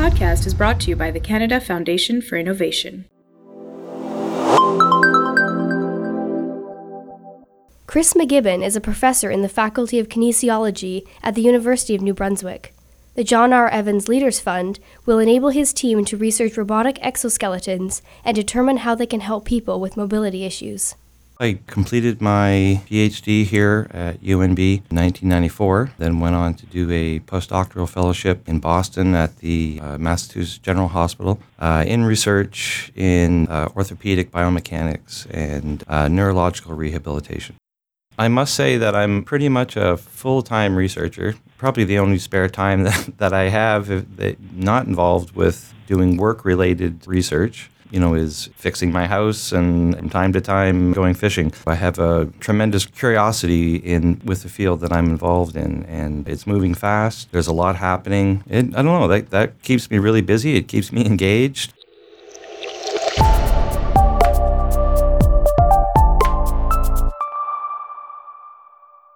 podcast is brought to you by the Canada Foundation for Innovation. Chris McGibbon is a professor in the Faculty of Kinesiology at the University of New Brunswick. The John R. Evans Leaders Fund will enable his team to research robotic exoskeletons and determine how they can help people with mobility issues. I completed my PhD here at UNB in 1994, then went on to do a postdoctoral fellowship in Boston at the uh, Massachusetts General Hospital uh, in research in uh, orthopedic biomechanics and uh, neurological rehabilitation. I must say that I'm pretty much a full time researcher, probably the only spare time that, that I have not involved with doing work related research you know, is fixing my house and from time to time going fishing. I have a tremendous curiosity in with the field that I'm involved in, and it's moving fast. There's a lot happening. I don't know. That that keeps me really busy. It keeps me engaged.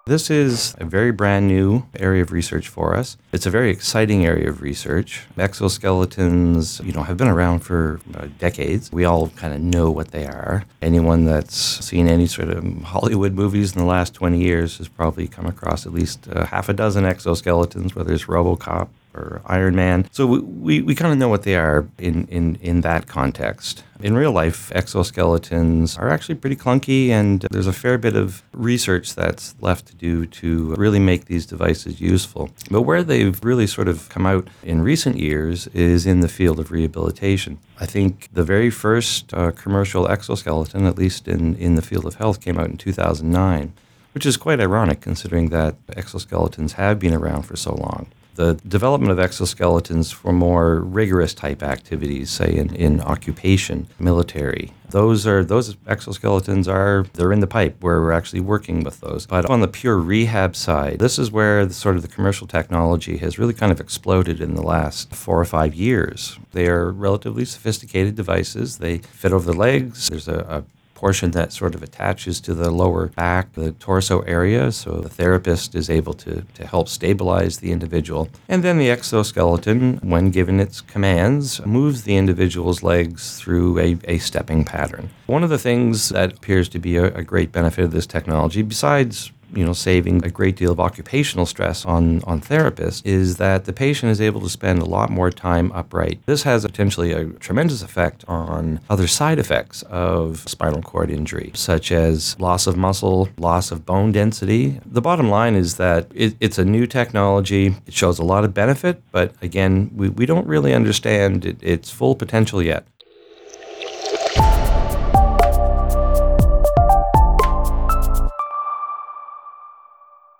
This is a very brand new area of research for us. It's a very exciting area of research. Exoskeletons, you know, have been around for uh, decades. We all kind of know what they are. Anyone that's seen any sort of Hollywood movies in the last 20 years has probably come across at least uh, half a dozen exoskeletons, whether it's RoboCop or Iron Man. So we, we, we kind of know what they are in, in, in that context. In real life, exoskeletons are actually pretty clunky, and there's a fair bit of research that's left to do to really make these devices useful. But where they've really sort of come out in recent years is in the field of rehabilitation. I think the very first uh, commercial exoskeleton, at least in, in the field of health, came out in 2009 which is quite ironic considering that exoskeletons have been around for so long the development of exoskeletons for more rigorous type activities, say in, in occupation, military. Those are those exoskeletons are they're in the pipe where we're actually working with those. But on the pure rehab side, this is where the, sort of the commercial technology has really kind of exploded in the last four or five years. They are relatively sophisticated devices. They fit over the legs. There's a, a portion that sort of attaches to the lower back, the torso area. So the therapist is able to, to help stabilize the individual. And then the exoskeleton, when given its commands, moves the individual's legs through a, a stepping pattern. One of the things that appears to be a, a great benefit of this technology, besides you know, saving a great deal of occupational stress on, on therapists is that the patient is able to spend a lot more time upright. This has potentially a tremendous effect on other side effects of spinal cord injury, such as loss of muscle, loss of bone density. The bottom line is that it, it's a new technology. It shows a lot of benefit, but again, we, we don't really understand it, its full potential yet.